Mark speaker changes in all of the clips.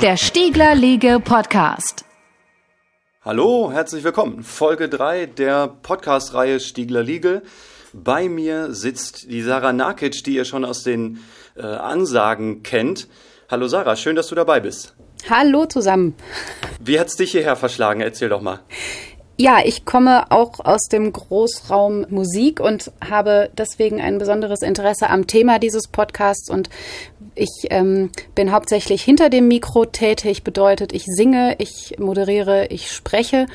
Speaker 1: Der Stiegler Liege Podcast.
Speaker 2: Hallo, herzlich willkommen. Folge 3 der Podcast-Reihe Stiegler Liege. Bei mir sitzt die Sarah Nakic, die ihr schon aus den äh, Ansagen kennt. Hallo Sarah, schön, dass du dabei bist.
Speaker 3: Hallo zusammen.
Speaker 2: Wie hat's dich hierher verschlagen? Erzähl doch mal.
Speaker 3: Ja, ich komme auch aus dem Großraum Musik und habe deswegen ein besonderes Interesse am Thema dieses Podcasts und ich ähm, bin hauptsächlich hinter dem Mikro tätig, bedeutet, ich singe, ich moderiere, ich spreche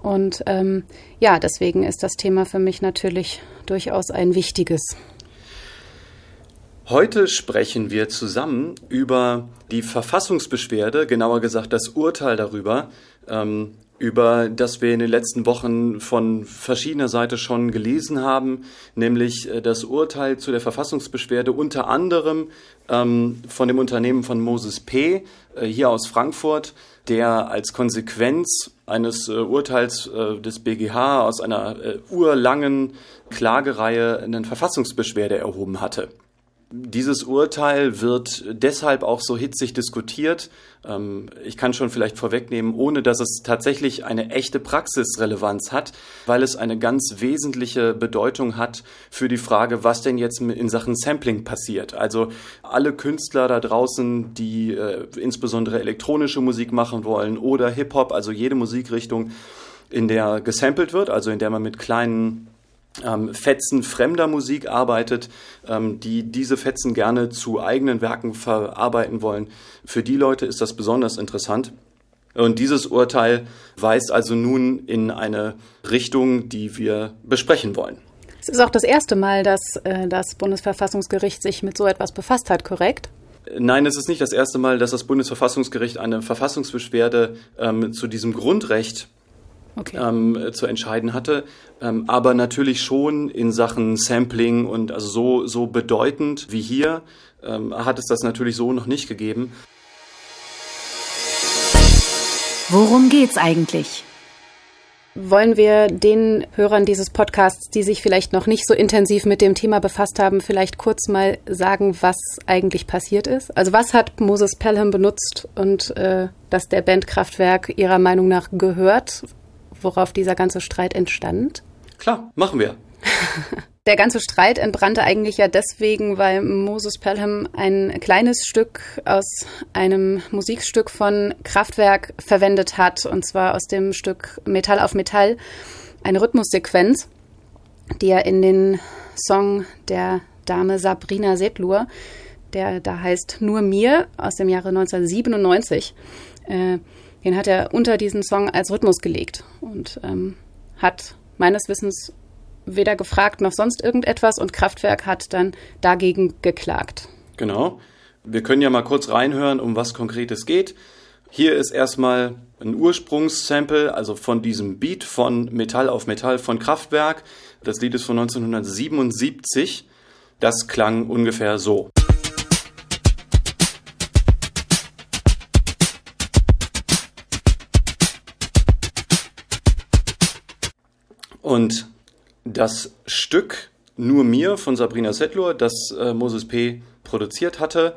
Speaker 3: und ähm, ja, deswegen ist das Thema für mich natürlich durchaus ein wichtiges.
Speaker 2: Heute sprechen wir zusammen über die Verfassungsbeschwerde, genauer gesagt das Urteil darüber, ähm, über das wir in den letzten Wochen von verschiedener Seite schon gelesen haben, nämlich äh, das Urteil zu der Verfassungsbeschwerde unter anderem ähm, von dem Unternehmen von Moses P. Äh, hier aus Frankfurt, der als Konsequenz eines äh, Urteils äh, des BGH aus einer äh, urlangen Klagereihe eine Verfassungsbeschwerde erhoben hatte. Dieses Urteil wird deshalb auch so hitzig diskutiert. Ähm, ich kann schon vielleicht vorwegnehmen, ohne dass es tatsächlich eine echte Praxisrelevanz hat, weil es eine ganz wesentliche Bedeutung hat für die Frage, was denn jetzt in Sachen Sampling passiert. Also alle Künstler da draußen, die äh, insbesondere elektronische Musik machen wollen oder Hip-Hop, also jede Musikrichtung, in der gesampelt wird, also in der man mit kleinen ähm, Fetzen fremder Musik arbeitet, ähm, die diese Fetzen gerne zu eigenen Werken verarbeiten wollen. Für die Leute ist das besonders interessant. Und dieses Urteil weist also nun in eine Richtung, die wir besprechen wollen.
Speaker 3: Es ist auch das erste Mal, dass äh, das Bundesverfassungsgericht sich mit so etwas befasst hat, korrekt?
Speaker 2: Nein, es ist nicht das erste Mal, dass das Bundesverfassungsgericht eine Verfassungsbeschwerde ähm, zu diesem Grundrecht okay. ähm, zu entscheiden hatte, ähm, aber natürlich schon in Sachen Sampling und also so, so bedeutend wie hier ähm, hat es das natürlich so noch nicht gegeben.
Speaker 1: Worum geht's eigentlich?
Speaker 3: Wollen wir den Hörern dieses Podcasts, die sich vielleicht noch nicht so intensiv mit dem Thema befasst haben, vielleicht kurz mal sagen, was eigentlich passiert ist? Also was hat Moses Pelham benutzt und äh, das der Band Kraftwerk ihrer Meinung nach gehört? Worauf dieser ganze Streit entstand?
Speaker 2: Klar, machen wir.
Speaker 3: Der ganze Streit entbrannte eigentlich ja deswegen, weil Moses Pelham ein kleines Stück aus einem Musikstück von Kraftwerk verwendet hat, und zwar aus dem Stück Metall auf Metall, eine Rhythmussequenz, die er in den Song der Dame Sabrina Setlur, der da heißt Nur mir aus dem Jahre 1997, äh, den hat er unter diesen Song als Rhythmus gelegt und ähm, hat meines Wissens weder gefragt noch sonst irgendetwas und Kraftwerk hat dann dagegen geklagt.
Speaker 2: Genau. Wir können ja mal kurz reinhören, um was konkret es geht. Hier ist erstmal ein Ursprungssample, also von diesem Beat von Metall auf Metall von Kraftwerk. Das Lied ist von 1977. Das klang ungefähr so. Und das Stück Nur mir von Sabrina Settler, das äh, Moses P. produziert hatte,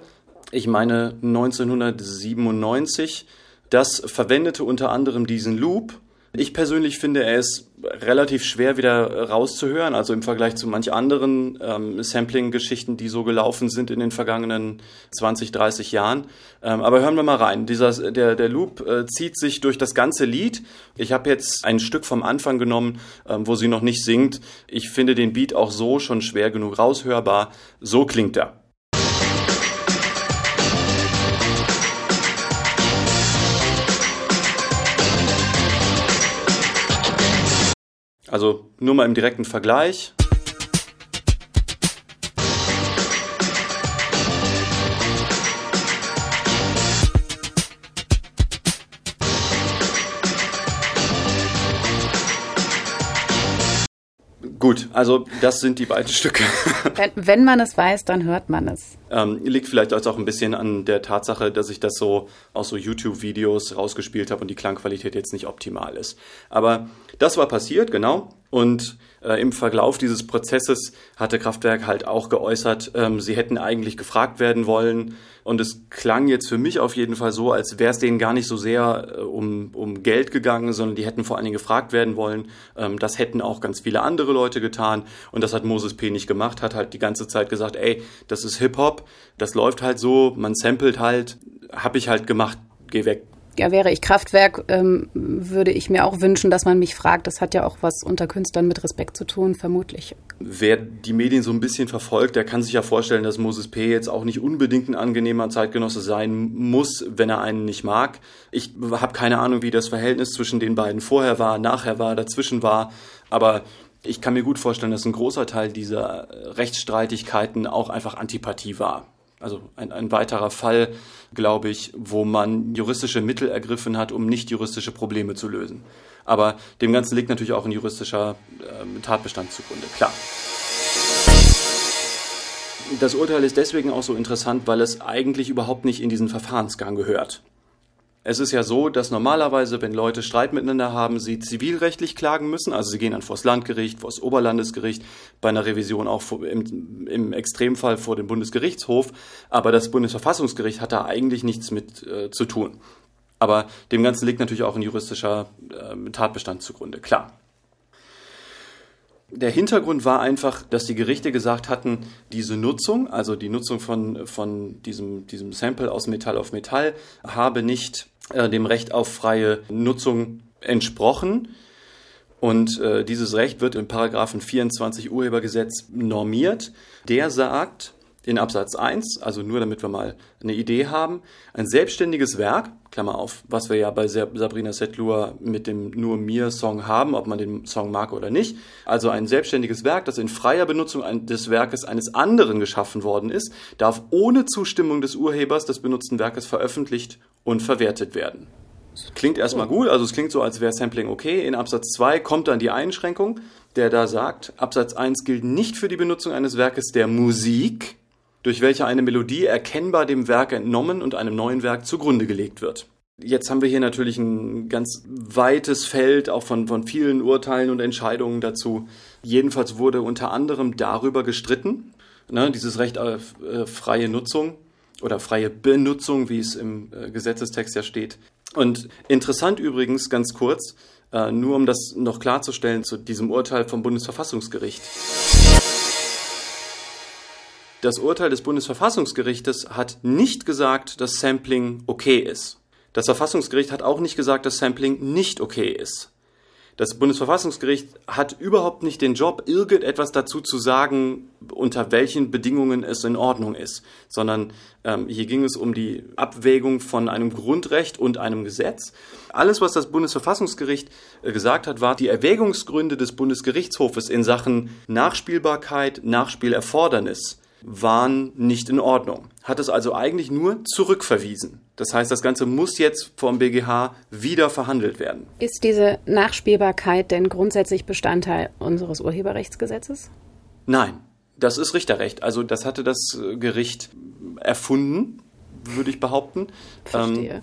Speaker 2: ich meine 1997, das verwendete unter anderem diesen Loop ich persönlich finde, er ist relativ schwer wieder rauszuhören, also im Vergleich zu manch anderen ähm, Sampling-Geschichten, die so gelaufen sind in den vergangenen 20, 30 Jahren. Ähm, aber hören wir mal rein. Dieser, der, der Loop äh, zieht sich durch das ganze Lied. Ich habe jetzt ein Stück vom Anfang genommen, ähm, wo sie noch nicht singt. Ich finde den Beat auch so schon schwer genug raushörbar. So klingt er. Also nur mal im direkten Vergleich. Gut, also das sind die beiden Stücke.
Speaker 3: Wenn, wenn man es weiß, dann hört man es.
Speaker 2: Ähm, liegt vielleicht auch ein bisschen an der Tatsache, dass ich das so aus so YouTube-Videos rausgespielt habe und die Klangqualität jetzt nicht optimal ist. Aber das war passiert, genau. Und äh, im Verlauf dieses Prozesses hatte Kraftwerk halt auch geäußert, ähm, sie hätten eigentlich gefragt werden wollen. Und es klang jetzt für mich auf jeden Fall so, als wäre es denen gar nicht so sehr äh, um, um Geld gegangen, sondern die hätten vor allen Dingen gefragt werden wollen. Ähm, das hätten auch ganz viele andere Leute getan. Und das hat Moses P. nicht gemacht, hat halt die ganze Zeit gesagt, ey, das ist Hip-Hop, das läuft halt so, man samplet halt, hab ich halt gemacht, geh weg
Speaker 3: ja, wäre ich Kraftwerk, ähm, würde ich mir auch wünschen, dass man mich fragt. Das hat ja auch was unter Künstlern mit Respekt zu tun, vermutlich.
Speaker 2: Wer die Medien so ein bisschen verfolgt, der kann sich ja vorstellen, dass Moses P. jetzt auch nicht unbedingt ein angenehmer Zeitgenosse sein muss, wenn er einen nicht mag. Ich habe keine Ahnung, wie das Verhältnis zwischen den beiden vorher war, nachher war, dazwischen war, aber ich kann mir gut vorstellen, dass ein großer Teil dieser Rechtsstreitigkeiten auch einfach Antipathie war. Also ein, ein weiterer Fall, glaube ich, wo man juristische Mittel ergriffen hat, um nicht juristische Probleme zu lösen. Aber dem Ganzen liegt natürlich auch ein juristischer äh, Tatbestand zugrunde, klar. Das Urteil ist deswegen auch so interessant, weil es eigentlich überhaupt nicht in diesen Verfahrensgang gehört. Es ist ja so, dass normalerweise, wenn Leute Streit miteinander haben, sie zivilrechtlich klagen müssen. Also sie gehen dann vors Landgericht, vors Oberlandesgericht, bei einer Revision auch im, im Extremfall vor dem Bundesgerichtshof. Aber das Bundesverfassungsgericht hat da eigentlich nichts mit äh, zu tun. Aber dem Ganzen liegt natürlich auch ein juristischer äh, Tatbestand zugrunde, klar. Der Hintergrund war einfach, dass die Gerichte gesagt hatten, diese Nutzung, also die Nutzung von, von diesem, diesem Sample aus Metall auf Metall, habe nicht äh, dem Recht auf freie Nutzung entsprochen. Und äh, dieses Recht wird im Paragraphen 24 Urhebergesetz normiert. Der sagt, in Absatz 1, also nur damit wir mal eine Idee haben, ein selbstständiges Werk, Klammer auf, was wir ja bei Sabrina Setlur mit dem Nur mir Song haben, ob man den Song mag oder nicht, also ein selbstständiges Werk, das in freier Benutzung des Werkes eines anderen geschaffen worden ist, darf ohne Zustimmung des Urhebers des benutzten Werkes veröffentlicht und verwertet werden. Klingt erstmal gut, also es klingt so, als wäre Sampling okay. In Absatz 2 kommt dann die Einschränkung, der da sagt, Absatz 1 gilt nicht für die Benutzung eines Werkes der Musik, durch welche eine Melodie erkennbar dem Werk entnommen und einem neuen Werk zugrunde gelegt wird. Jetzt haben wir hier natürlich ein ganz weites Feld, auch von, von vielen Urteilen und Entscheidungen dazu. Jedenfalls wurde unter anderem darüber gestritten, ne, dieses Recht auf äh, freie Nutzung oder freie Benutzung, wie es im äh, Gesetzestext ja steht. Und interessant übrigens, ganz kurz, äh, nur um das noch klarzustellen zu diesem Urteil vom Bundesverfassungsgericht. Das Urteil des Bundesverfassungsgerichtes hat nicht gesagt, dass Sampling okay ist. Das Verfassungsgericht hat auch nicht gesagt, dass Sampling nicht okay ist. Das Bundesverfassungsgericht hat überhaupt nicht den Job, irgendetwas dazu zu sagen, unter welchen Bedingungen es in Ordnung ist, sondern ähm, hier ging es um die Abwägung von einem Grundrecht und einem Gesetz. Alles, was das Bundesverfassungsgericht äh, gesagt hat, war die Erwägungsgründe des Bundesgerichtshofes in Sachen Nachspielbarkeit, Nachspielerfordernis waren nicht in Ordnung. Hat es also eigentlich nur zurückverwiesen. Das heißt, das Ganze muss jetzt vom BGH wieder verhandelt werden.
Speaker 3: Ist diese Nachspielbarkeit denn grundsätzlich Bestandteil unseres Urheberrechtsgesetzes?
Speaker 2: Nein, das ist Richterrecht. Also das hatte das Gericht erfunden, würde ich behaupten.
Speaker 3: Verstehe.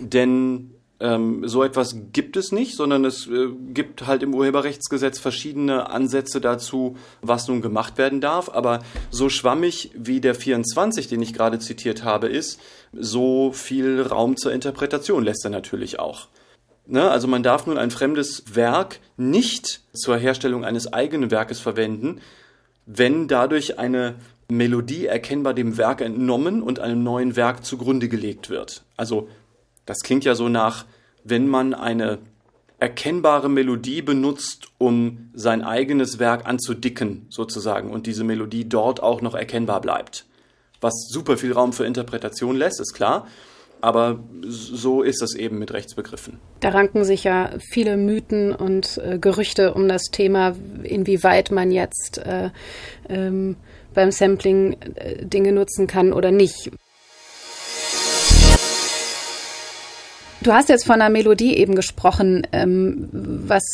Speaker 2: Ähm, denn ähm, so etwas gibt es nicht, sondern es äh, gibt halt im Urheberrechtsgesetz verschiedene Ansätze dazu, was nun gemacht werden darf. Aber so schwammig wie der 24, den ich gerade zitiert habe, ist, so viel Raum zur Interpretation lässt er natürlich auch. Ne? Also man darf nun ein fremdes Werk nicht zur Herstellung eines eigenen Werkes verwenden, wenn dadurch eine Melodie erkennbar dem Werk entnommen und einem neuen Werk zugrunde gelegt wird. Also das klingt ja so nach, wenn man eine erkennbare Melodie benutzt, um sein eigenes Werk anzudicken, sozusagen, und diese Melodie dort auch noch erkennbar bleibt. Was super viel Raum für Interpretation lässt, ist klar. Aber so ist das eben mit Rechtsbegriffen.
Speaker 3: Da ranken sich ja viele Mythen und äh, Gerüchte um das Thema, inwieweit man jetzt äh, ähm, beim Sampling äh, Dinge nutzen kann oder nicht. Du hast jetzt von einer Melodie eben gesprochen. Ähm, was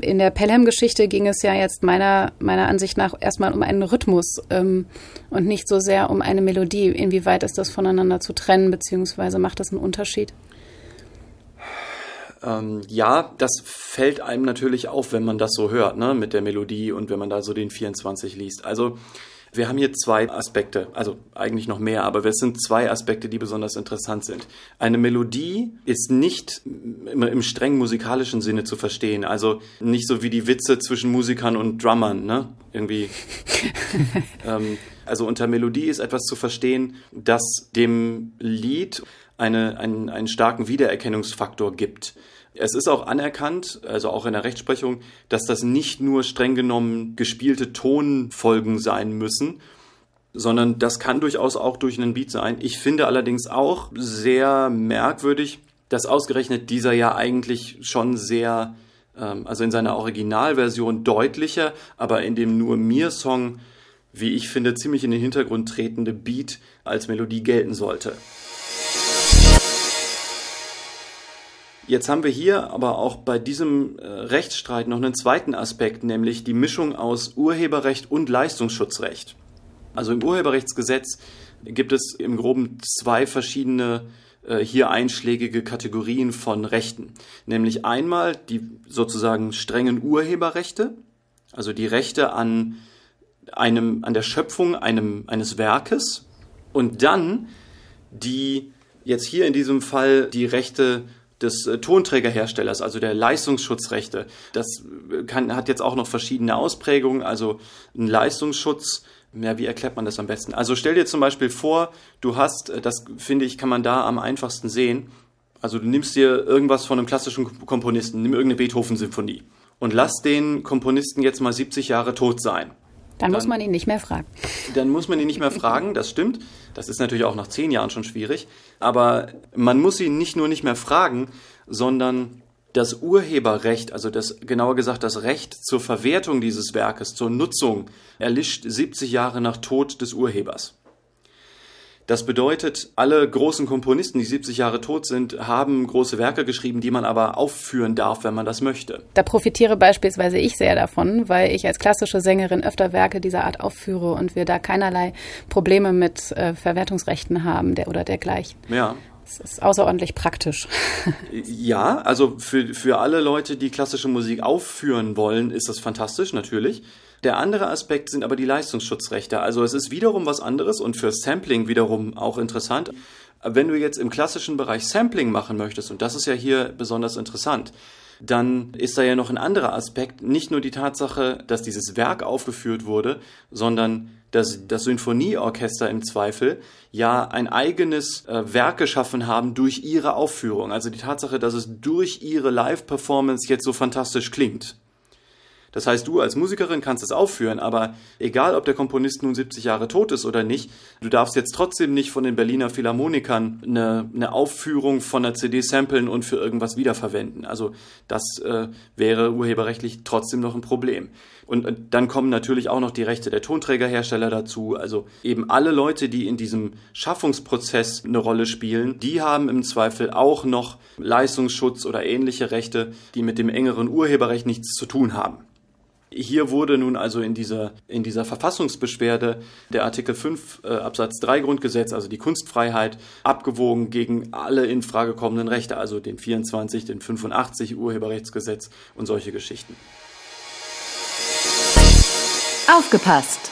Speaker 3: in der Pelham-Geschichte ging es ja jetzt meiner, meiner Ansicht nach erstmal um einen Rhythmus ähm, und nicht so sehr um eine Melodie. Inwieweit ist das voneinander zu trennen, beziehungsweise macht das einen Unterschied?
Speaker 2: Ähm, ja, das fällt einem natürlich auf, wenn man das so hört, ne, mit der Melodie und wenn man da so den 24 liest. Also wir haben hier zwei Aspekte, also eigentlich noch mehr, aber es sind zwei Aspekte, die besonders interessant sind. Eine Melodie ist nicht im streng musikalischen Sinne zu verstehen, also nicht so wie die Witze zwischen Musikern und Drummern, ne? Irgendwie. ähm, also unter Melodie ist etwas zu verstehen, das dem Lied eine, einen, einen starken Wiedererkennungsfaktor gibt. Es ist auch anerkannt, also auch in der Rechtsprechung, dass das nicht nur streng genommen gespielte Tonfolgen sein müssen, sondern das kann durchaus auch durch einen Beat sein. Ich finde allerdings auch sehr merkwürdig, dass ausgerechnet dieser ja eigentlich schon sehr, ähm, also in seiner Originalversion deutlicher, aber in dem nur mir Song, wie ich finde, ziemlich in den Hintergrund tretende Beat als Melodie gelten sollte. Jetzt haben wir hier aber auch bei diesem äh, Rechtsstreit noch einen zweiten Aspekt, nämlich die Mischung aus Urheberrecht und Leistungsschutzrecht. Also im Urheberrechtsgesetz gibt es im Groben zwei verschiedene äh, hier einschlägige Kategorien von Rechten. Nämlich einmal die sozusagen strengen Urheberrechte, also die Rechte an einem, an der Schöpfung einem, eines Werkes und dann die jetzt hier in diesem Fall die Rechte des äh, Tonträgerherstellers, also der Leistungsschutzrechte. Das äh, kann, hat jetzt auch noch verschiedene Ausprägungen, also ein Leistungsschutz. Ja, wie erklärt man das am besten? Also stell dir zum Beispiel vor, du hast, äh, das finde ich, kann man da am einfachsten sehen. Also du nimmst dir irgendwas von einem klassischen Komponisten, nimm irgendeine Beethoven-Symphonie und lass den Komponisten jetzt mal 70 Jahre tot sein.
Speaker 3: Dann, dann, muss man ihn nicht mehr fragen.
Speaker 2: Dann muss man ihn nicht mehr fragen, das stimmt. Das ist natürlich auch nach zehn Jahren schon schwierig. Aber man muss ihn nicht nur nicht mehr fragen, sondern das Urheberrecht, also das, genauer gesagt das Recht zur Verwertung dieses Werkes, zur Nutzung, erlischt 70 Jahre nach Tod des Urhebers. Das bedeutet, alle großen Komponisten, die 70 Jahre tot sind, haben große Werke geschrieben, die man aber aufführen darf, wenn man das möchte.
Speaker 3: Da profitiere beispielsweise ich sehr davon, weil ich als klassische Sängerin öfter Werke dieser Art aufführe und wir da keinerlei Probleme mit äh, Verwertungsrechten haben der, oder dergleichen.
Speaker 2: Ja.
Speaker 3: Das ist außerordentlich praktisch.
Speaker 2: Ja, also für, für alle Leute, die klassische Musik aufführen wollen, ist das fantastisch, natürlich. Der andere Aspekt sind aber die Leistungsschutzrechte. Also es ist wiederum was anderes und für Sampling wiederum auch interessant. Wenn du jetzt im klassischen Bereich Sampling machen möchtest, und das ist ja hier besonders interessant, dann ist da ja noch ein anderer Aspekt, nicht nur die Tatsache, dass dieses Werk aufgeführt wurde, sondern dass das Sinfonieorchester im Zweifel ja ein eigenes äh, Werk geschaffen haben durch ihre Aufführung. Also die Tatsache, dass es durch ihre Live-Performance jetzt so fantastisch klingt. Das heißt, du als Musikerin kannst es aufführen, aber egal, ob der Komponist nun 70 Jahre tot ist oder nicht, du darfst jetzt trotzdem nicht von den Berliner Philharmonikern eine, eine Aufführung von einer CD samplen und für irgendwas wiederverwenden. Also das äh, wäre urheberrechtlich trotzdem noch ein Problem. Und, und dann kommen natürlich auch noch die Rechte der Tonträgerhersteller dazu. Also eben alle Leute, die in diesem Schaffungsprozess eine Rolle spielen, die haben im Zweifel auch noch Leistungsschutz oder ähnliche Rechte, die mit dem engeren Urheberrecht nichts zu tun haben. Hier wurde nun also in dieser, in dieser Verfassungsbeschwerde der Artikel 5 äh, Absatz 3 Grundgesetz, also die Kunstfreiheit, abgewogen gegen alle in Frage kommenden Rechte, also den 24, den 85 Urheberrechtsgesetz und solche Geschichten.
Speaker 1: Aufgepasst!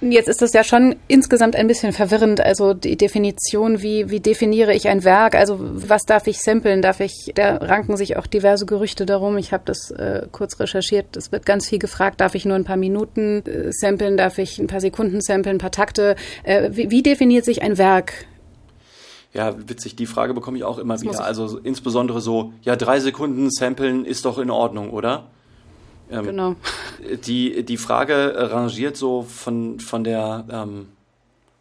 Speaker 3: Jetzt ist das ja schon insgesamt ein bisschen verwirrend. Also die Definition, wie, wie definiere ich ein Werk? Also was darf ich samplen? Darf ich, da ranken sich auch diverse Gerüchte darum. Ich habe das äh, kurz recherchiert. Es wird ganz viel gefragt. Darf ich nur ein paar Minuten äh, samplen? Darf ich ein paar Sekunden samplen? Ein paar Takte? Äh, wie, wie definiert sich ein Werk?
Speaker 2: Ja, witzig, die Frage bekomme ich auch immer das wieder. Also insbesondere so, ja, drei Sekunden samplen ist doch in Ordnung, oder?
Speaker 3: Ähm, genau.
Speaker 2: Die, die Frage rangiert so von, von der, ähm,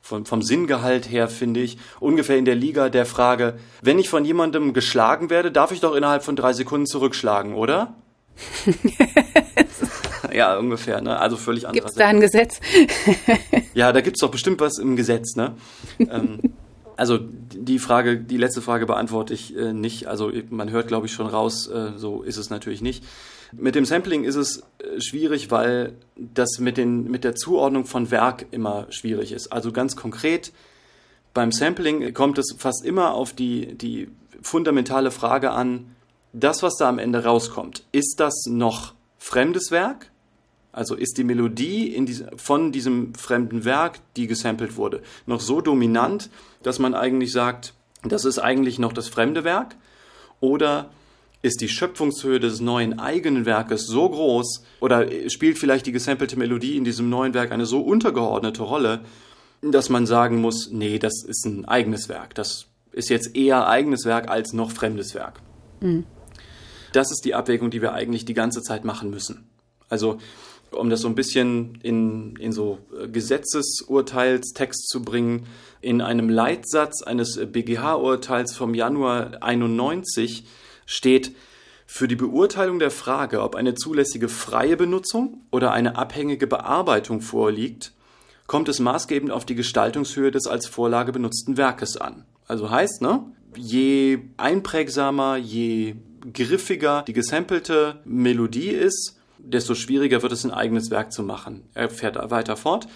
Speaker 2: von, vom Sinngehalt her, finde ich, ungefähr in der Liga der Frage, wenn ich von jemandem geschlagen werde, darf ich doch innerhalb von drei Sekunden zurückschlagen, oder? ja, ungefähr, ne? Also völlig anders.
Speaker 3: Gibt es da ein Gesetz?
Speaker 2: ja, da gibt es doch bestimmt was im Gesetz, ne? ähm, Also die Frage, die letzte Frage beantworte ich äh, nicht. Also man hört, glaube ich, schon raus, äh, so ist es natürlich nicht. Mit dem Sampling ist es äh, schwierig, weil das mit, den, mit der Zuordnung von Werk immer schwierig ist. Also ganz konkret, beim Sampling kommt es fast immer auf die, die fundamentale Frage an, das, was da am Ende rauskommt, ist das noch fremdes Werk? Also ist die Melodie diese, von diesem fremden Werk, die gesampelt wurde, noch so dominant, dass man eigentlich sagt, das ist eigentlich noch das fremde Werk? Oder ist die Schöpfungshöhe des neuen eigenen Werkes so groß oder spielt vielleicht die gesampelte Melodie in diesem neuen Werk eine so untergeordnete Rolle, dass man sagen muss, nee, das ist ein eigenes Werk. Das ist jetzt eher eigenes Werk als noch fremdes Werk. Mhm. Das ist die Abwägung, die wir eigentlich die ganze Zeit machen müssen. Also, um das so ein bisschen in, in so Gesetzesurteilstext zu bringen, in einem Leitsatz eines BGH-Urteils vom Januar 91 steht, für die Beurteilung der Frage, ob eine zulässige freie Benutzung oder eine abhängige Bearbeitung vorliegt, kommt es maßgebend auf die Gestaltungshöhe des als Vorlage benutzten Werkes an. Also heißt, ne, je einprägsamer, je griffiger die gesampelte Melodie ist, desto schwieriger wird es, ein eigenes Werk zu machen. Er fährt weiter fort.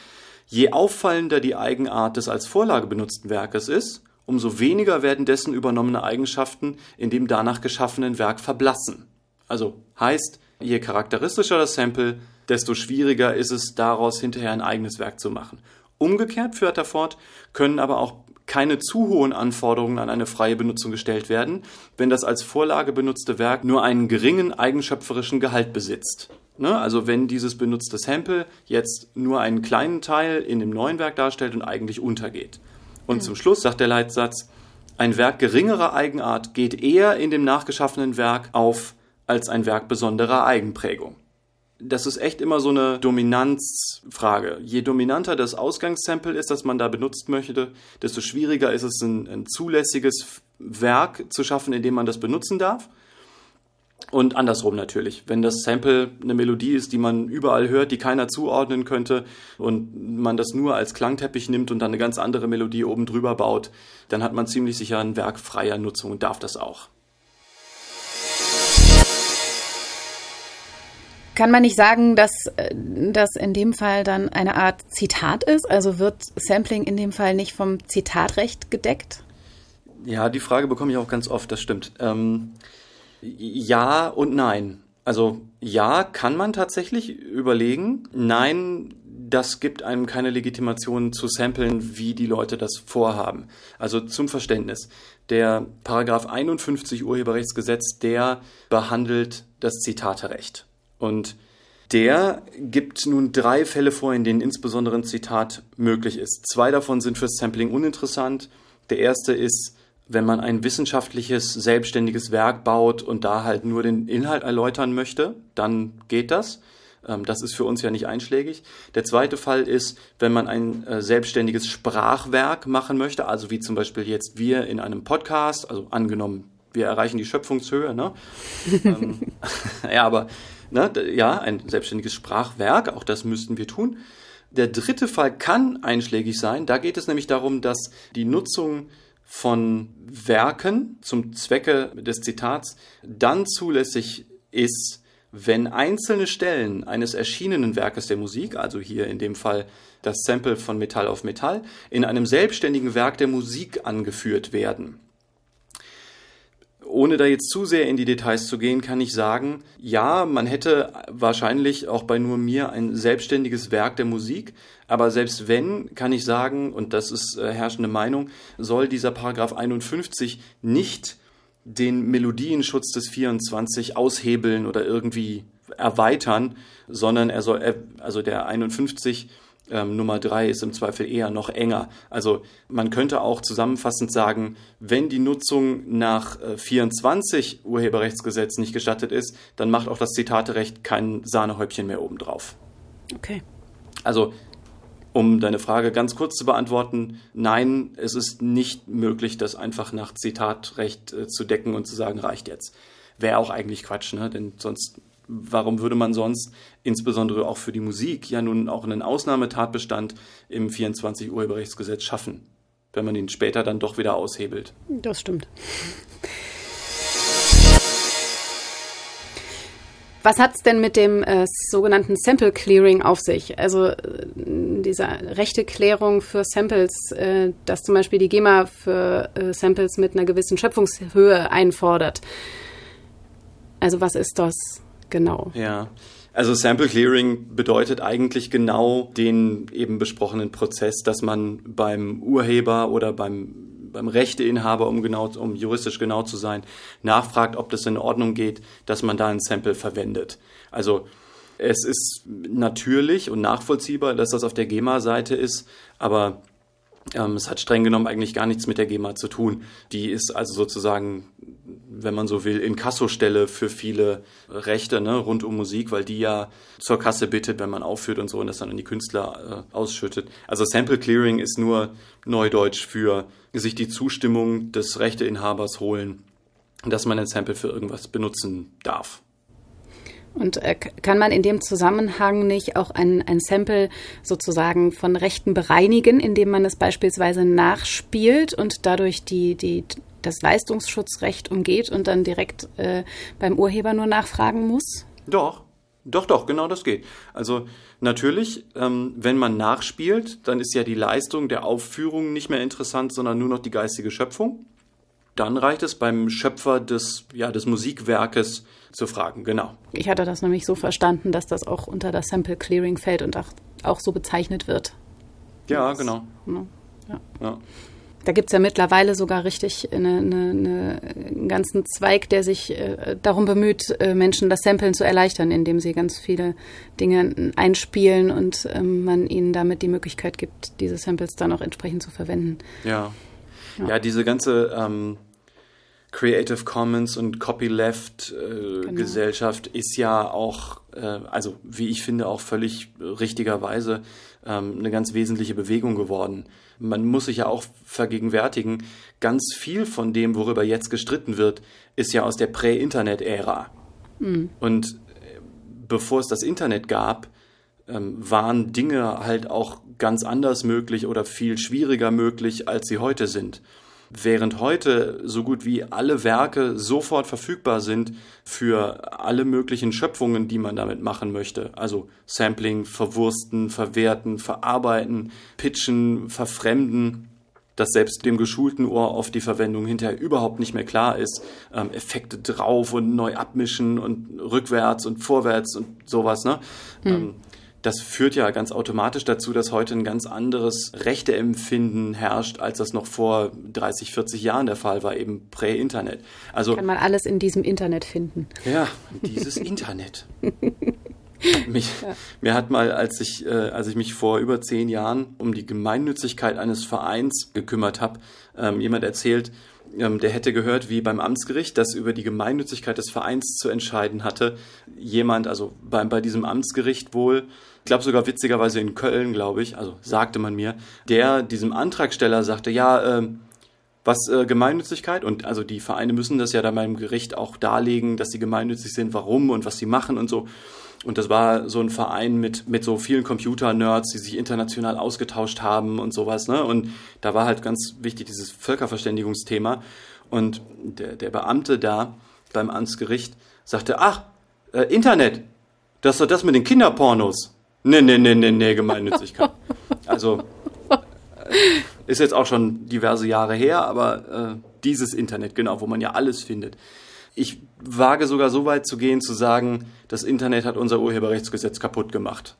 Speaker 2: Je auffallender die Eigenart des als Vorlage benutzten Werkes ist, umso weniger werden dessen übernommene Eigenschaften in dem danach geschaffenen Werk verblassen. Also heißt, je charakteristischer das Sample, desto schwieriger ist es, daraus hinterher ein eigenes Werk zu machen. Umgekehrt führt er fort, können aber auch keine zu hohen Anforderungen an eine freie Benutzung gestellt werden, wenn das als Vorlage benutzte Werk nur einen geringen eigenschöpferischen Gehalt besitzt. Ne? Also wenn dieses benutzte Sample jetzt nur einen kleinen Teil in dem neuen Werk darstellt und eigentlich untergeht. Und mhm. zum Schluss sagt der Leitsatz, ein Werk geringerer Eigenart geht eher in dem nachgeschaffenen Werk auf als ein Werk besonderer Eigenprägung. Das ist echt immer so eine Dominanzfrage. Je dominanter das Ausgangssample ist, das man da benutzt möchte, desto schwieriger ist es, ein, ein zulässiges Werk zu schaffen, in dem man das benutzen darf. Und andersrum natürlich. Wenn das Sample eine Melodie ist, die man überall hört, die keiner zuordnen könnte und man das nur als Klangteppich nimmt und dann eine ganz andere Melodie oben drüber baut, dann hat man ziemlich sicher ein Werk freier Nutzung und darf das auch.
Speaker 3: Kann man nicht sagen, dass das in dem Fall dann eine Art Zitat ist? Also wird Sampling in dem Fall nicht vom Zitatrecht gedeckt?
Speaker 2: Ja, die Frage bekomme ich auch ganz oft, das stimmt. Ähm, ja und nein. Also ja, kann man tatsächlich überlegen. Nein, das gibt einem keine Legitimation zu samplen, wie die Leute das vorhaben. Also zum Verständnis. Der Paragraph 51 Urheberrechtsgesetz, der behandelt das Zitaterecht. Und der gibt nun drei Fälle vor, in denen insbesondere ein Zitat möglich ist. Zwei davon sind fürs Sampling uninteressant. Der erste ist wenn man ein wissenschaftliches, selbstständiges Werk baut und da halt nur den Inhalt erläutern möchte, dann geht das. Ähm, das ist für uns ja nicht einschlägig. Der zweite Fall ist, wenn man ein äh, selbstständiges Sprachwerk machen möchte, also wie zum Beispiel jetzt wir in einem Podcast, also angenommen, wir erreichen die Schöpfungshöhe, ne? Ähm, ja, aber ne, ja, ein selbstständiges Sprachwerk, auch das müssten wir tun. Der dritte Fall kann einschlägig sein. Da geht es nämlich darum, dass die Nutzung von Werken zum Zwecke des Zitats dann zulässig ist, wenn einzelne Stellen eines erschienenen Werkes der Musik, also hier in dem Fall das Sample von Metall auf Metall, in einem selbstständigen Werk der Musik angeführt werden. Ohne da jetzt zu sehr in die Details zu gehen, kann ich sagen, ja, man hätte wahrscheinlich auch bei nur mir ein selbstständiges Werk der Musik, aber selbst wenn, kann ich sagen, und das ist äh, herrschende Meinung, soll dieser Paragraph 51 nicht den Melodienschutz des 24 aushebeln oder irgendwie erweitern, sondern er soll, also der 51 ähm, Nummer drei ist im Zweifel eher noch enger. Also man könnte auch zusammenfassend sagen, wenn die Nutzung nach äh, 24 Urheberrechtsgesetz nicht gestattet ist, dann macht auch das Zitaterecht kein Sahnehäubchen mehr obendrauf.
Speaker 3: Okay.
Speaker 2: Also um deine Frage ganz kurz zu beantworten, nein, es ist nicht möglich, das einfach nach Zitatrecht äh, zu decken und zu sagen, reicht jetzt. Wäre auch eigentlich Quatsch, ne? denn sonst warum würde man sonst insbesondere auch für die Musik ja nun auch einen Ausnahmetatbestand im 24 Urheberrechtsgesetz schaffen? wenn man ihn später dann doch wieder aushebelt.
Speaker 3: Das stimmt. Was hat es denn mit dem äh, sogenannten Sample Clearing auf sich? Also äh, dieser rechte Klärung für Samples, äh, dass zum Beispiel die GEMA für äh, Samples mit einer gewissen Schöpfungshöhe einfordert. Also was ist das genau?
Speaker 2: Ja. Also Sample Clearing bedeutet eigentlich genau den eben besprochenen Prozess, dass man beim Urheber oder beim beim Rechteinhaber, um genau, um juristisch genau zu sein, nachfragt, ob das in Ordnung geht, dass man da ein Sample verwendet. Also es ist natürlich und nachvollziehbar, dass das auf der GEMA-Seite ist, aber ähm, es hat streng genommen eigentlich gar nichts mit der GEMA zu tun. Die ist also sozusagen, wenn man so will, Inkassostelle für viele Rechte ne, rund um Musik, weil die ja zur Kasse bittet, wenn man aufführt und so und das dann an die Künstler äh, ausschüttet. Also Sample Clearing ist nur Neudeutsch für sich die Zustimmung des Rechteinhabers holen, dass man ein Sample für irgendwas benutzen darf.
Speaker 3: Und äh, kann man in dem Zusammenhang nicht auch ein, ein Sample sozusagen von Rechten bereinigen, indem man es beispielsweise nachspielt und dadurch die, die, das Leistungsschutzrecht umgeht und dann direkt äh, beim Urheber nur nachfragen muss?
Speaker 2: Doch, doch, doch, genau das geht. Also natürlich, ähm, wenn man nachspielt, dann ist ja die Leistung der Aufführung nicht mehr interessant, sondern nur noch die geistige Schöpfung. Dann reicht es beim Schöpfer des, ja, des Musikwerkes zu fragen, genau.
Speaker 3: Ich hatte das nämlich so verstanden, dass das auch unter das Sample Clearing fällt und auch, auch so bezeichnet wird.
Speaker 2: Ja, das, genau.
Speaker 3: Ne, ja. ja. Da gibt es ja mittlerweile sogar richtig eine, eine, eine, einen ganzen Zweig, der sich äh, darum bemüht, äh, Menschen das Samplen zu erleichtern, indem sie ganz viele Dinge einspielen und ähm, man ihnen damit die Möglichkeit gibt, diese Samples dann auch entsprechend zu verwenden.
Speaker 2: Ja. Ja, ja diese ganze ähm, Creative Commons und Copyleft äh, genau. Gesellschaft ist ja auch, also wie ich finde, auch völlig richtigerweise ähm, eine ganz wesentliche Bewegung geworden. Man muss sich ja auch vergegenwärtigen, ganz viel von dem, worüber jetzt gestritten wird, ist ja aus der Prä-Internet-Ära. Mhm. Und äh, bevor es das Internet gab, ähm, waren Dinge halt auch ganz anders möglich oder viel schwieriger möglich, als sie heute sind. Während heute so gut wie alle Werke sofort verfügbar sind für alle möglichen Schöpfungen, die man damit machen möchte. Also Sampling, verwursten, verwerten, verarbeiten, pitchen, verfremden dass selbst dem geschulten Ohr auf die Verwendung hinterher überhaupt nicht mehr klar ist. Ähm, Effekte drauf und neu abmischen und rückwärts und vorwärts und sowas. Ne? Mhm. Ähm, das führt ja ganz automatisch dazu, dass heute ein ganz anderes Rechteempfinden herrscht, als das noch vor 30, 40 Jahren der Fall war, eben prä-Internet.
Speaker 3: Also kann man alles in diesem Internet finden.
Speaker 2: Ja, dieses Internet. Mich, ja. Mir hat mal, als ich, äh, als ich mich vor über zehn Jahren um die Gemeinnützigkeit eines Vereins gekümmert habe, ähm, jemand erzählt, der hätte gehört, wie beim Amtsgericht, das über die Gemeinnützigkeit des Vereins zu entscheiden hatte, jemand, also bei, bei diesem Amtsgericht wohl, ich glaube sogar witzigerweise in Köln, glaube ich, also sagte man mir, der diesem Antragsteller sagte, ja, äh, was äh, Gemeinnützigkeit und also die Vereine müssen das ja dann beim Gericht auch darlegen, dass sie gemeinnützig sind, warum und was sie machen und so. Und das war so ein Verein mit, mit so vielen Computer-Nerds, die sich international ausgetauscht haben und sowas. Ne? Und da war halt ganz wichtig dieses Völkerverständigungsthema. Und der, der Beamte da beim Amtsgericht sagte, ach, äh, Internet, das ist doch das mit den Kinderpornos. Nee, nee, nee, nee, nee, Gemeinnützigkeit. Also äh, ist jetzt auch schon diverse Jahre her, aber äh, dieses Internet, genau, wo man ja alles findet. Ich wage sogar so weit zu gehen, zu sagen, das Internet hat unser Urheberrechtsgesetz kaputt gemacht.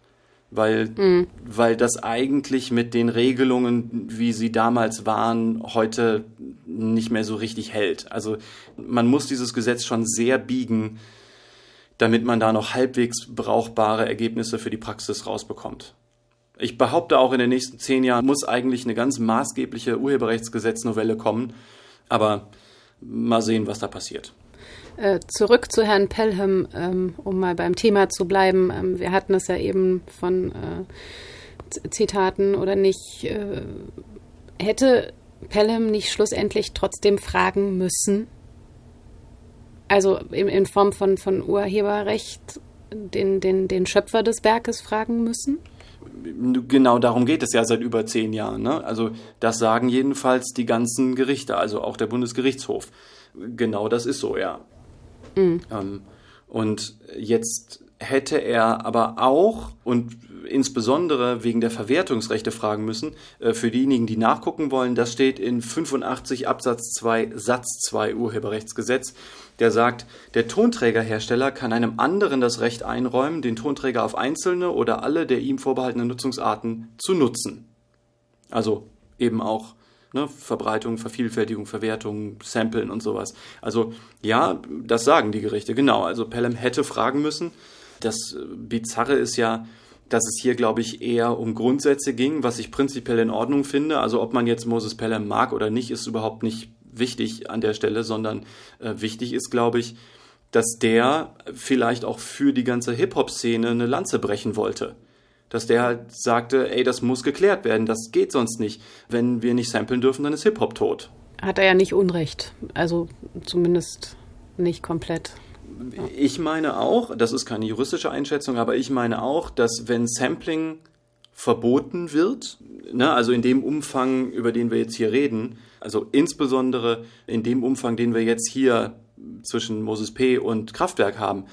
Speaker 2: Weil, mhm. weil das eigentlich mit den Regelungen, wie sie damals waren, heute nicht mehr so richtig hält. Also man muss dieses Gesetz schon sehr biegen, damit man da noch halbwegs brauchbare Ergebnisse für die Praxis rausbekommt. Ich behaupte auch in den nächsten zehn Jahren muss eigentlich eine ganz maßgebliche Urheberrechtsgesetznovelle kommen, aber mal sehen, was da passiert.
Speaker 3: Äh, zurück zu Herrn Pelham, ähm, um mal beim Thema zu bleiben. Ähm, wir hatten es ja eben von äh, Zitaten oder nicht. Äh, hätte Pelham nicht schlussendlich trotzdem fragen müssen? Also in, in Form von, von Urheberrecht den, den, den Schöpfer des Werkes fragen müssen?
Speaker 2: Genau darum geht es ja seit über zehn Jahren. Ne? Also das sagen jedenfalls die ganzen Gerichte, also auch der Bundesgerichtshof. Genau das ist so, ja. Mhm. Ähm, und jetzt hätte er aber auch und insbesondere wegen der Verwertungsrechte fragen müssen, äh, für diejenigen, die nachgucken wollen, das steht in 85 Absatz 2 Satz 2 Urheberrechtsgesetz der sagt, der Tonträgerhersteller kann einem anderen das Recht einräumen, den Tonträger auf einzelne oder alle der ihm vorbehaltenen Nutzungsarten zu nutzen. Also eben auch ne, Verbreitung, Vervielfältigung, Verwertung, Samplen und sowas. Also ja, das sagen die Gerichte, genau. Also Pelham hätte fragen müssen. Das Bizarre ist ja, dass es hier, glaube ich, eher um Grundsätze ging, was ich prinzipiell in Ordnung finde. Also ob man jetzt Moses Pelham mag oder nicht, ist überhaupt nicht wichtig an der Stelle, sondern äh, wichtig ist, glaube ich, dass der vielleicht auch für die ganze Hip-Hop-Szene eine Lanze brechen wollte. Dass der halt sagte, ey, das muss geklärt werden, das geht sonst nicht. Wenn wir nicht samplen dürfen, dann ist Hip-Hop tot.
Speaker 3: Hat er ja nicht Unrecht. Also zumindest nicht komplett.
Speaker 2: Ich meine auch, das ist keine juristische Einschätzung, aber ich meine auch, dass wenn Sampling verboten wird, ne, also in dem Umfang, über den wir jetzt hier reden, also insbesondere in dem Umfang, den wir jetzt hier zwischen Moses P. und Kraftwerk haben,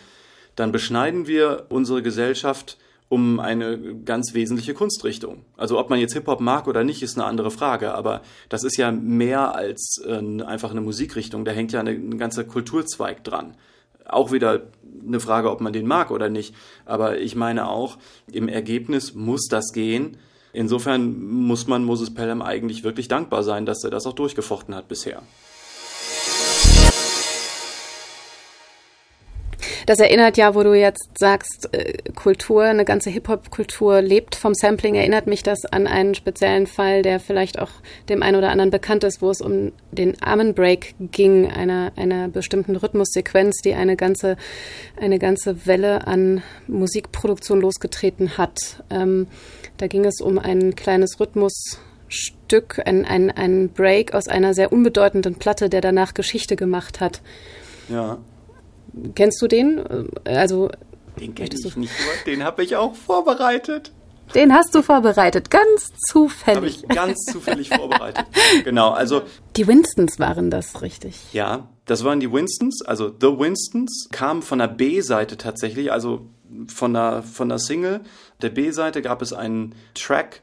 Speaker 2: dann beschneiden wir unsere Gesellschaft um eine ganz wesentliche Kunstrichtung. Also ob man jetzt Hip-Hop mag oder nicht, ist eine andere Frage, aber das ist ja mehr als äh, einfach eine Musikrichtung, da hängt ja eine, ein ganzer Kulturzweig dran. Auch wieder eine Frage, ob man den mag oder nicht, aber ich meine auch, im Ergebnis muss das gehen, Insofern muss man Moses Pelham eigentlich wirklich dankbar sein, dass er das auch durchgefochten hat bisher.
Speaker 3: Das erinnert ja, wo du jetzt sagst, äh, Kultur, eine ganze Hip-Hop-Kultur lebt vom Sampling, erinnert mich das an einen speziellen Fall, der vielleicht auch dem einen oder anderen bekannt ist, wo es um den Amen Break ging, einer, einer bestimmten Rhythmussequenz, die eine ganze, eine ganze Welle an Musikproduktion losgetreten hat. Ähm, da ging es um ein kleines Rhythmusstück, ein, ein, ein Break aus einer sehr unbedeutenden Platte, der danach Geschichte gemacht hat.
Speaker 2: Ja.
Speaker 3: Kennst du den? Also
Speaker 2: den kenne ich nicht, den habe ich auch vorbereitet.
Speaker 3: Den hast du vorbereitet, ganz zufällig.
Speaker 2: Habe ich ganz zufällig vorbereitet. Genau, also.
Speaker 3: Die Winstons waren das, richtig.
Speaker 2: Ja, das waren die Winstons, also The Winstons, kamen von der B-Seite tatsächlich, also von der, von der Single. Der B-Seite gab es einen Track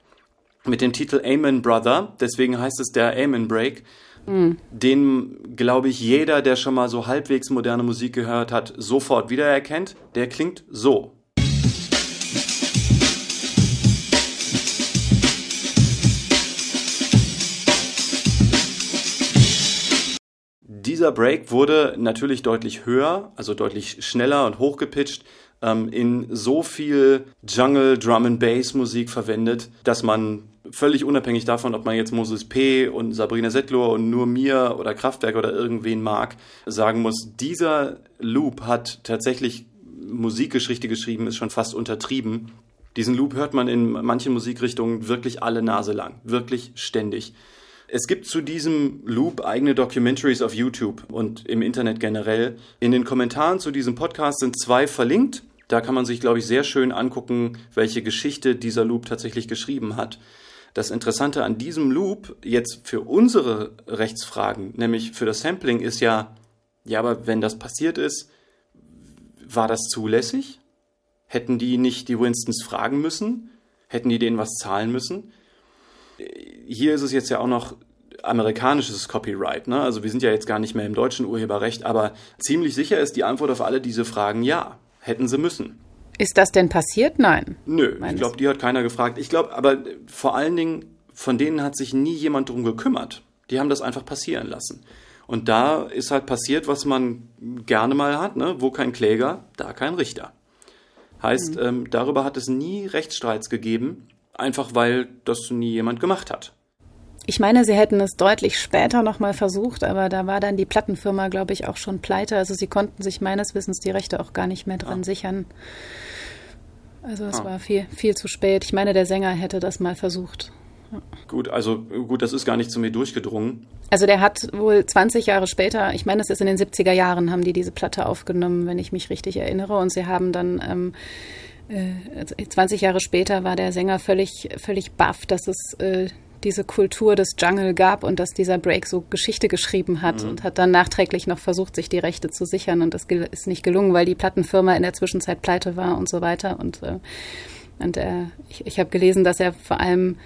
Speaker 2: mit dem Titel Amen Brother, deswegen heißt es der Amen Break. Mhm. Den, glaube ich, jeder, der schon mal so halbwegs moderne Musik gehört hat, sofort wiedererkennt. Der klingt so. Dieser Break wurde natürlich deutlich höher, also deutlich schneller und hochgepitcht, ähm, in so viel Jungle, Drum and Bass Musik verwendet, dass man völlig unabhängig davon, ob man jetzt Moses P. und Sabrina Settler und nur mir oder Kraftwerk oder irgendwen mag, sagen muss, dieser Loop hat tatsächlich Musikgeschichte geschrieben, ist schon fast untertrieben. Diesen Loop hört man in manchen Musikrichtungen wirklich alle Nase lang, wirklich ständig. Es gibt zu diesem Loop eigene Documentaries auf YouTube und im Internet generell. In den Kommentaren zu diesem Podcast sind zwei verlinkt. Da kann man sich, glaube ich, sehr schön angucken, welche Geschichte dieser Loop tatsächlich geschrieben hat. Das Interessante an diesem Loop jetzt für unsere Rechtsfragen, nämlich für das Sampling, ist ja, ja, aber wenn das passiert ist, war das zulässig? Hätten die nicht die Winstons fragen müssen? Hätten die denen was zahlen müssen? Hier ist es jetzt ja auch noch amerikanisches Copyright, ne? Also wir sind ja jetzt gar nicht mehr im deutschen Urheberrecht, aber ziemlich sicher ist die Antwort auf alle diese Fragen ja. Hätten sie müssen.
Speaker 3: Ist das denn passiert? Nein.
Speaker 2: Nö, ich glaube, die hat keiner gefragt. Ich glaube, aber vor allen Dingen, von denen hat sich nie jemand drum gekümmert. Die haben das einfach passieren lassen. Und da ist halt passiert, was man gerne mal hat, ne? Wo kein Kläger, da kein Richter. Heißt, mhm. ähm, darüber hat es nie Rechtsstreits gegeben, einfach weil das nie jemand gemacht hat.
Speaker 3: Ich meine, sie hätten es deutlich später nochmal versucht, aber da war dann die Plattenfirma, glaube ich, auch schon pleite. Also sie konnten sich meines Wissens die Rechte auch gar nicht mehr dran ah. sichern. Also es ah. war viel, viel zu spät. Ich meine, der Sänger hätte das mal versucht.
Speaker 2: Ja. Gut, also gut, das ist gar nicht zu mir durchgedrungen.
Speaker 3: Also der hat wohl 20 Jahre später, ich meine, es ist in den 70er Jahren, haben die diese Platte aufgenommen, wenn ich mich richtig erinnere. Und sie haben dann ähm, äh, 20 Jahre später war der Sänger völlig, völlig baff, dass es äh, diese Kultur des Jungle gab und dass dieser Break so Geschichte geschrieben hat mhm. und hat dann nachträglich noch versucht, sich die Rechte zu sichern und das ist nicht gelungen, weil die Plattenfirma in der Zwischenzeit pleite war und so weiter und äh, und äh, ich, ich habe gelesen, dass er vor allem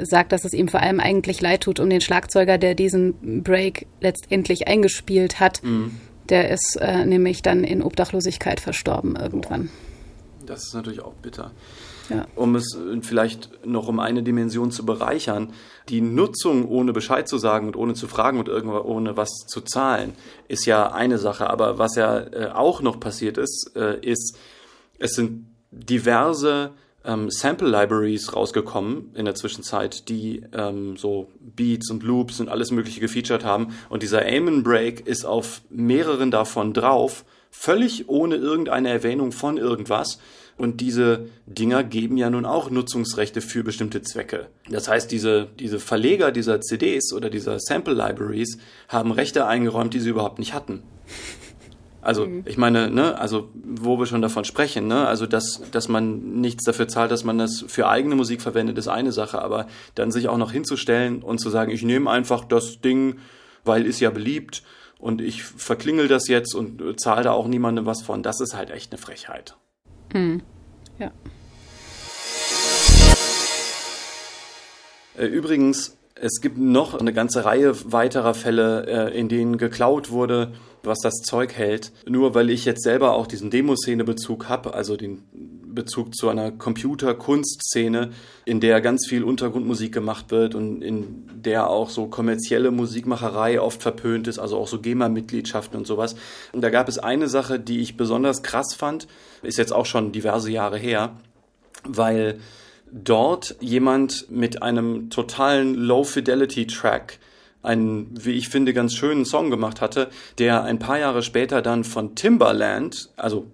Speaker 3: sagt, dass es ihm vor allem eigentlich leid tut um den Schlagzeuger, der diesen Break letztendlich eingespielt hat. Mhm. Der ist äh, nämlich dann in Obdachlosigkeit verstorben irgendwann.
Speaker 2: Das ist natürlich auch bitter. Ja. Um es äh, vielleicht noch um eine Dimension zu bereichern, die Nutzung ohne Bescheid zu sagen und ohne zu fragen und irgendwo ohne was zu zahlen, ist ja eine Sache. Aber was ja äh, auch noch passiert ist, äh, ist, es sind diverse ähm, Sample Libraries rausgekommen in der Zwischenzeit, die ähm, so Beats und Loops und alles Mögliche gefeatured haben. Und dieser Amen Break ist auf mehreren davon drauf, völlig ohne irgendeine Erwähnung von irgendwas. Und diese Dinger geben ja nun auch Nutzungsrechte für bestimmte Zwecke. Das heißt, diese, diese Verleger dieser CDs oder dieser Sample Libraries haben Rechte eingeräumt, die sie überhaupt nicht hatten. Also mhm. ich meine, ne, also wo wir schon davon sprechen, ne, also dass, dass man nichts dafür zahlt, dass man das für eigene Musik verwendet, ist eine Sache, aber dann sich auch noch hinzustellen und zu sagen, ich nehme einfach das Ding, weil ist ja beliebt und ich verklingel das jetzt und zahle da auch niemandem was von, das ist halt echt eine Frechheit.
Speaker 3: Mhm. Ja.
Speaker 2: Äh, übrigens, es gibt noch eine ganze Reihe weiterer Fälle, äh, in denen geklaut wurde was das Zeug hält. Nur weil ich jetzt selber auch diesen Demoszene-Bezug habe, also den Bezug zu einer Computer-Kunstszene, in der ganz viel Untergrundmusik gemacht wird und in der auch so kommerzielle Musikmacherei oft verpönt ist, also auch so GEMA-Mitgliedschaften und sowas. Und da gab es eine Sache, die ich besonders krass fand, ist jetzt auch schon diverse Jahre her, weil dort jemand mit einem totalen Low-Fidelity-Track einen, wie ich finde, ganz schönen Song gemacht hatte, der ein paar Jahre später dann von Timbaland, also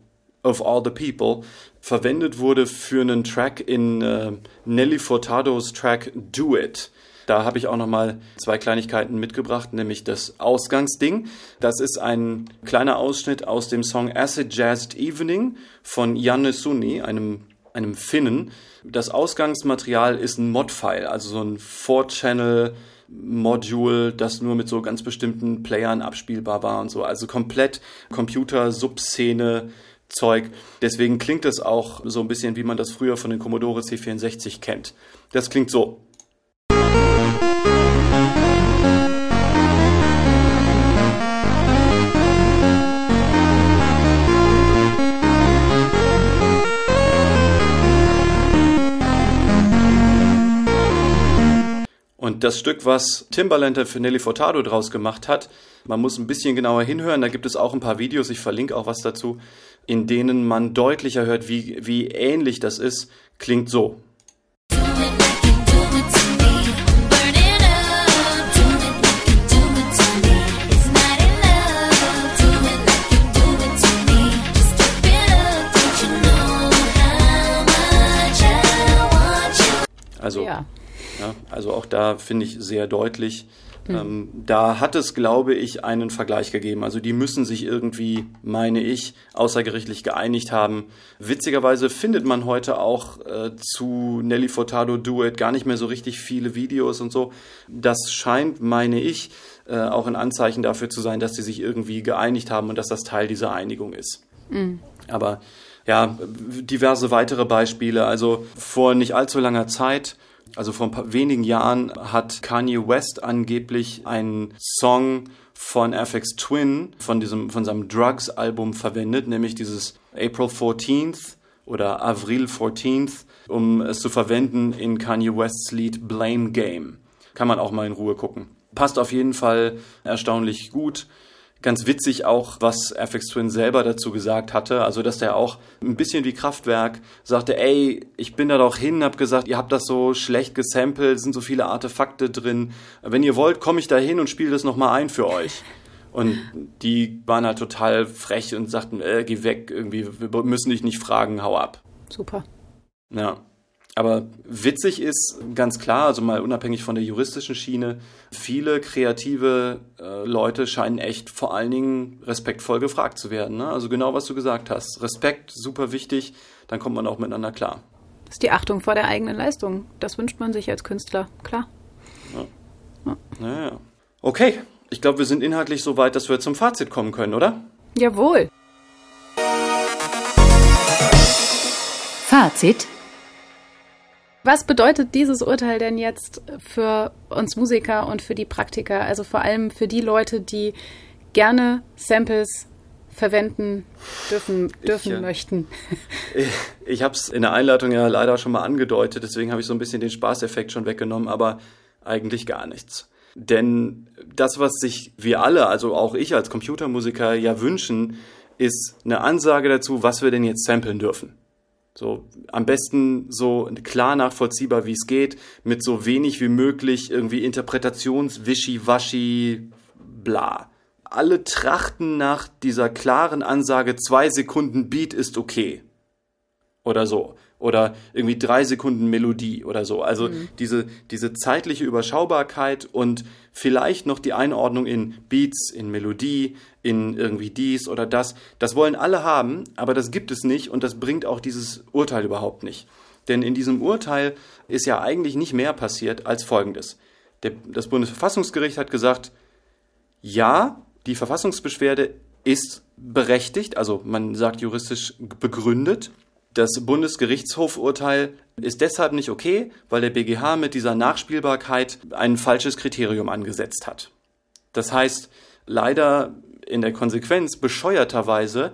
Speaker 2: of All the People, verwendet wurde für einen Track in äh, Nelly Furtados Track Do It. Da habe ich auch noch mal zwei Kleinigkeiten mitgebracht, nämlich das Ausgangsding. Das ist ein kleiner Ausschnitt aus dem Song Acid Jazzed Evening von Janne Sunni, einem, einem Finnen. Das Ausgangsmaterial ist ein Mod-File, also so ein 4-Channel Module, das nur mit so ganz bestimmten Playern abspielbar war und so. Also komplett Computer-Subszene. Zeug. Deswegen klingt es auch so ein bisschen, wie man das früher von den Commodore C64 kennt. Das klingt so. Und das Stück, was Timbaland für Nelly Furtado draus gemacht hat, man muss ein bisschen genauer hinhören, da gibt es auch ein paar Videos, ich verlinke auch was dazu, in denen man deutlicher hört, wie, wie ähnlich das ist, klingt so. Also ja. Ja, also auch da finde ich sehr deutlich. Mhm. Ähm, da hat es, glaube ich, einen Vergleich gegeben. Also die müssen sich irgendwie, meine ich, außergerichtlich geeinigt haben. Witzigerweise findet man heute auch äh, zu Nelly Furtado Do It gar nicht mehr so richtig viele Videos und so. Das scheint, meine ich, äh, auch ein Anzeichen dafür zu sein, dass sie sich irgendwie geeinigt haben und dass das Teil dieser Einigung ist. Mhm. Aber ja, diverse weitere Beispiele. Also vor nicht allzu langer Zeit also vor ein paar wenigen Jahren hat Kanye West angeblich einen Song von FX Twin, von diesem, von seinem Drugs-Album verwendet, nämlich dieses April 14th oder Avril 14th, um es zu verwenden in Kanye Wests Lied Blame Game. Kann man auch mal in Ruhe gucken. Passt auf jeden Fall erstaunlich gut Ganz witzig auch, was FX Twin selber dazu gesagt hatte, also dass der auch ein bisschen wie Kraftwerk sagte, ey, ich bin da doch hin, hab gesagt, ihr habt das so schlecht gesampelt, sind so viele Artefakte drin. Wenn ihr wollt, komme ich da hin und spiele das nochmal ein für euch. Und die waren halt total frech und sagten, äh, geh weg, irgendwie, wir müssen dich nicht fragen, hau ab.
Speaker 3: Super.
Speaker 2: Ja. Aber witzig ist ganz klar, also mal unabhängig von der juristischen Schiene, viele kreative äh, Leute scheinen echt vor allen Dingen respektvoll gefragt zu werden. Ne? Also genau, was du gesagt hast. Respekt, super wichtig, dann kommt man auch miteinander klar.
Speaker 3: Das ist die Achtung vor der eigenen Leistung. Das wünscht man sich als Künstler, klar.
Speaker 2: Ja. Ja. Naja. Okay, ich glaube, wir sind inhaltlich so weit, dass wir zum Fazit kommen können, oder?
Speaker 3: Jawohl.
Speaker 1: Fazit
Speaker 3: was bedeutet dieses Urteil denn jetzt für uns Musiker und für die Praktiker, also vor allem für die Leute, die gerne Samples verwenden dürfen, dürfen
Speaker 2: ich, äh,
Speaker 3: möchten?
Speaker 2: Ich, ich habe es in der Einleitung ja leider schon mal angedeutet, deswegen habe ich so ein bisschen den Spaßeffekt schon weggenommen, aber eigentlich gar nichts. Denn das, was sich wir alle, also auch ich als Computermusiker ja wünschen, ist eine Ansage dazu, was wir denn jetzt samplen dürfen. So am besten so klar nachvollziehbar, wie es geht, mit so wenig wie möglich irgendwie Interpretationswischi-waschi, bla. Alle trachten nach dieser klaren Ansage, zwei Sekunden Beat ist okay. Oder so oder irgendwie drei Sekunden Melodie oder so. Also mhm. diese, diese zeitliche Überschaubarkeit und vielleicht noch die Einordnung in Beats, in Melodie, in irgendwie dies oder das, das wollen alle haben, aber das gibt es nicht und das bringt auch dieses Urteil überhaupt nicht. Denn in diesem Urteil ist ja eigentlich nicht mehr passiert als Folgendes. Der, das Bundesverfassungsgericht hat gesagt, ja, die Verfassungsbeschwerde ist berechtigt, also man sagt juristisch begründet, das Bundesgerichtshofurteil ist deshalb nicht okay, weil der BGH mit dieser Nachspielbarkeit ein falsches Kriterium angesetzt hat. Das heißt, leider in der Konsequenz bescheuerterweise,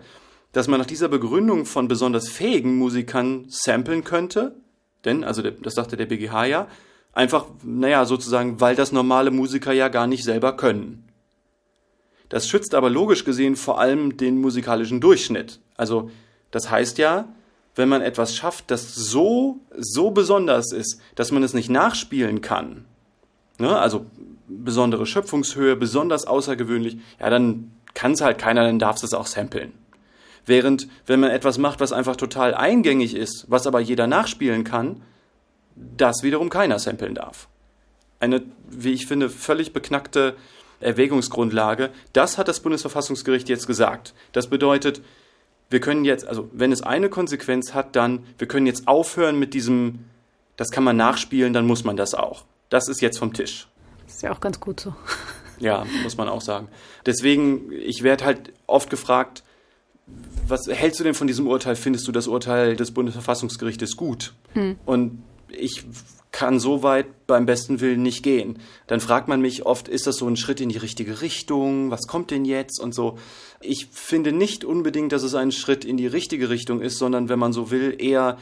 Speaker 2: dass man nach dieser Begründung von besonders fähigen Musikern samplen könnte, denn, also das sagte der BGH ja, einfach, naja, sozusagen, weil das normale Musiker ja gar nicht selber können. Das schützt aber logisch gesehen vor allem den musikalischen Durchschnitt. Also, das heißt ja, wenn man etwas schafft, das so, so besonders ist, dass man es nicht nachspielen kann, ne? also besondere Schöpfungshöhe, besonders außergewöhnlich, ja, dann kann es halt keiner, dann darf es auch samplen. Während, wenn man etwas macht, was einfach total eingängig ist, was aber jeder nachspielen kann, das wiederum keiner samplen darf. Eine, wie ich finde, völlig beknackte Erwägungsgrundlage. Das hat das Bundesverfassungsgericht jetzt gesagt. Das bedeutet, wir können jetzt, also wenn es eine Konsequenz hat, dann, wir können jetzt aufhören mit diesem, das kann man nachspielen, dann muss man das auch. Das ist jetzt vom Tisch.
Speaker 3: Das ist ja auch ganz gut so.
Speaker 2: Ja, muss man auch sagen. Deswegen, ich werde halt oft gefragt, was hältst du denn von diesem Urteil? Findest du das Urteil des Bundesverfassungsgerichtes gut? Hm. Und ich kann so weit beim besten Willen nicht gehen. Dann fragt man mich oft, ist das so ein Schritt in die richtige Richtung? Was kommt denn jetzt? Und so. Ich finde nicht unbedingt, dass es ein Schritt in die richtige Richtung ist, sondern wenn man so will, eher,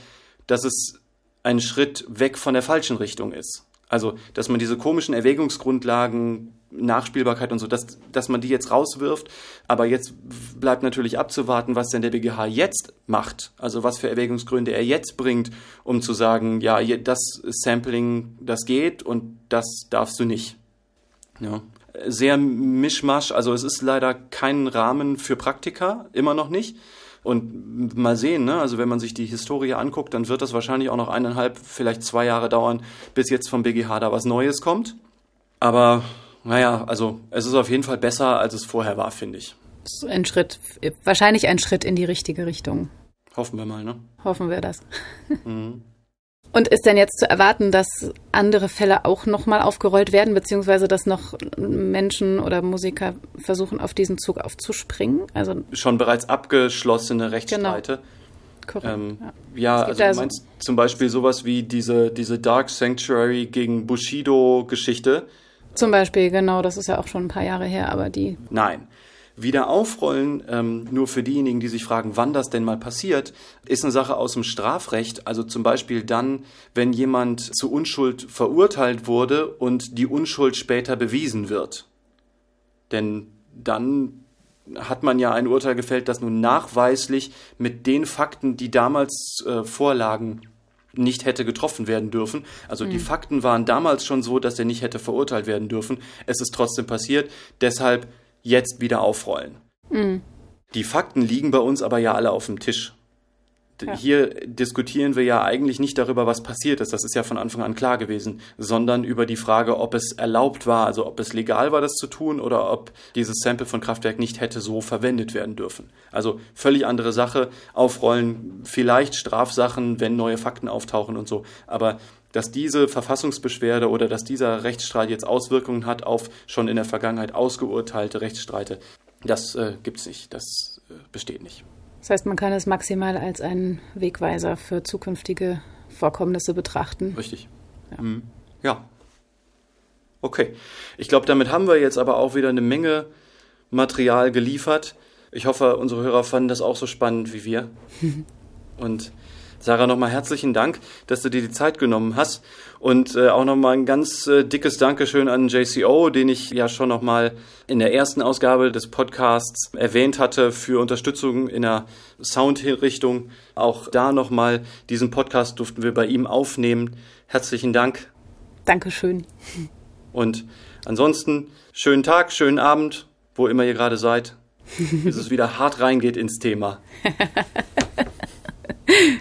Speaker 2: dass es ein Schritt weg von der falschen Richtung ist. Also, dass man diese komischen Erwägungsgrundlagen Nachspielbarkeit und so, dass, dass man die jetzt rauswirft. Aber jetzt bleibt natürlich abzuwarten, was denn der BGH jetzt macht. Also was für Erwägungsgründe er jetzt bringt, um zu sagen, ja, das Sampling, das geht und das darfst du nicht. Ja. Sehr mischmasch, also es ist leider kein Rahmen für Praktika, immer noch nicht. Und mal sehen, ne? also wenn man sich die Historie anguckt, dann wird das wahrscheinlich auch noch eineinhalb, vielleicht zwei Jahre dauern, bis jetzt vom BGH da was Neues kommt. Aber naja, also es ist auf jeden Fall besser, als es vorher war, finde ich.
Speaker 3: Ein Schritt, wahrscheinlich ein Schritt in die richtige Richtung.
Speaker 2: Hoffen wir mal, ne?
Speaker 3: Hoffen wir das. Mhm. Und ist denn jetzt zu erwarten, dass andere Fälle auch nochmal aufgerollt werden, beziehungsweise dass noch Menschen oder Musiker versuchen, auf diesen Zug aufzuspringen?
Speaker 2: Also Schon bereits abgeschlossene Rechtsstreite. Genau. Korrekt. Ähm, ja, ja also du meinst zum Beispiel sowas wie diese, diese Dark Sanctuary gegen Bushido-Geschichte,
Speaker 3: zum Beispiel, genau, das ist ja auch schon ein paar Jahre her, aber die.
Speaker 2: Nein. Wieder aufrollen, ähm, nur für diejenigen, die sich fragen, wann das denn mal passiert, ist eine Sache aus dem Strafrecht. Also zum Beispiel dann, wenn jemand zu Unschuld verurteilt wurde und die Unschuld später bewiesen wird. Denn dann hat man ja ein Urteil gefällt, das nun nachweislich mit den Fakten, die damals äh, vorlagen, nicht hätte getroffen werden dürfen. Also mhm. die Fakten waren damals schon so, dass er nicht hätte verurteilt werden dürfen. Es ist trotzdem passiert. Deshalb jetzt wieder aufrollen. Mhm. Die Fakten liegen bei uns aber ja alle auf dem Tisch. Ja. Hier diskutieren wir ja eigentlich nicht darüber, was passiert ist. Das ist ja von Anfang an klar gewesen, sondern über die Frage, ob es erlaubt war, also ob es legal war, das zu tun oder ob dieses Sample von Kraftwerk nicht hätte so verwendet werden dürfen. Also völlig andere Sache. Aufrollen, vielleicht Strafsachen, wenn neue Fakten auftauchen und so. Aber dass diese Verfassungsbeschwerde oder dass dieser Rechtsstreit jetzt Auswirkungen hat auf schon in der Vergangenheit ausgeurteilte Rechtsstreite, das äh, gibt es nicht. Das äh, besteht nicht.
Speaker 3: Das heißt, man kann es maximal als einen Wegweiser für zukünftige Vorkommnisse betrachten.
Speaker 2: Richtig. Ja. Mhm. ja. Okay. Ich glaube, damit haben wir jetzt aber auch wieder eine Menge Material geliefert. Ich hoffe, unsere Hörer fanden das auch so spannend wie wir. Und Sarah, nochmal herzlichen Dank, dass du dir die Zeit genommen hast. Und äh, auch nochmal ein ganz äh, dickes Dankeschön an JCO, den ich ja schon nochmal in der ersten Ausgabe des Podcasts erwähnt hatte für Unterstützung in der Soundrichtung. Auch da nochmal diesen Podcast durften wir bei ihm aufnehmen. Herzlichen Dank.
Speaker 3: Dankeschön.
Speaker 2: Und ansonsten schönen Tag, schönen Abend, wo immer ihr gerade seid, bis es wieder hart reingeht ins Thema.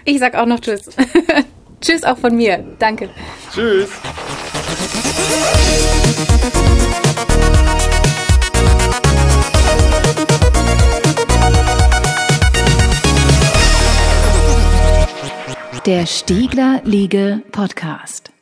Speaker 3: Ich sag auch noch Tschüss. tschüss auch von mir. Danke.
Speaker 2: Tschüss.
Speaker 1: Der Stiegler Liege Podcast.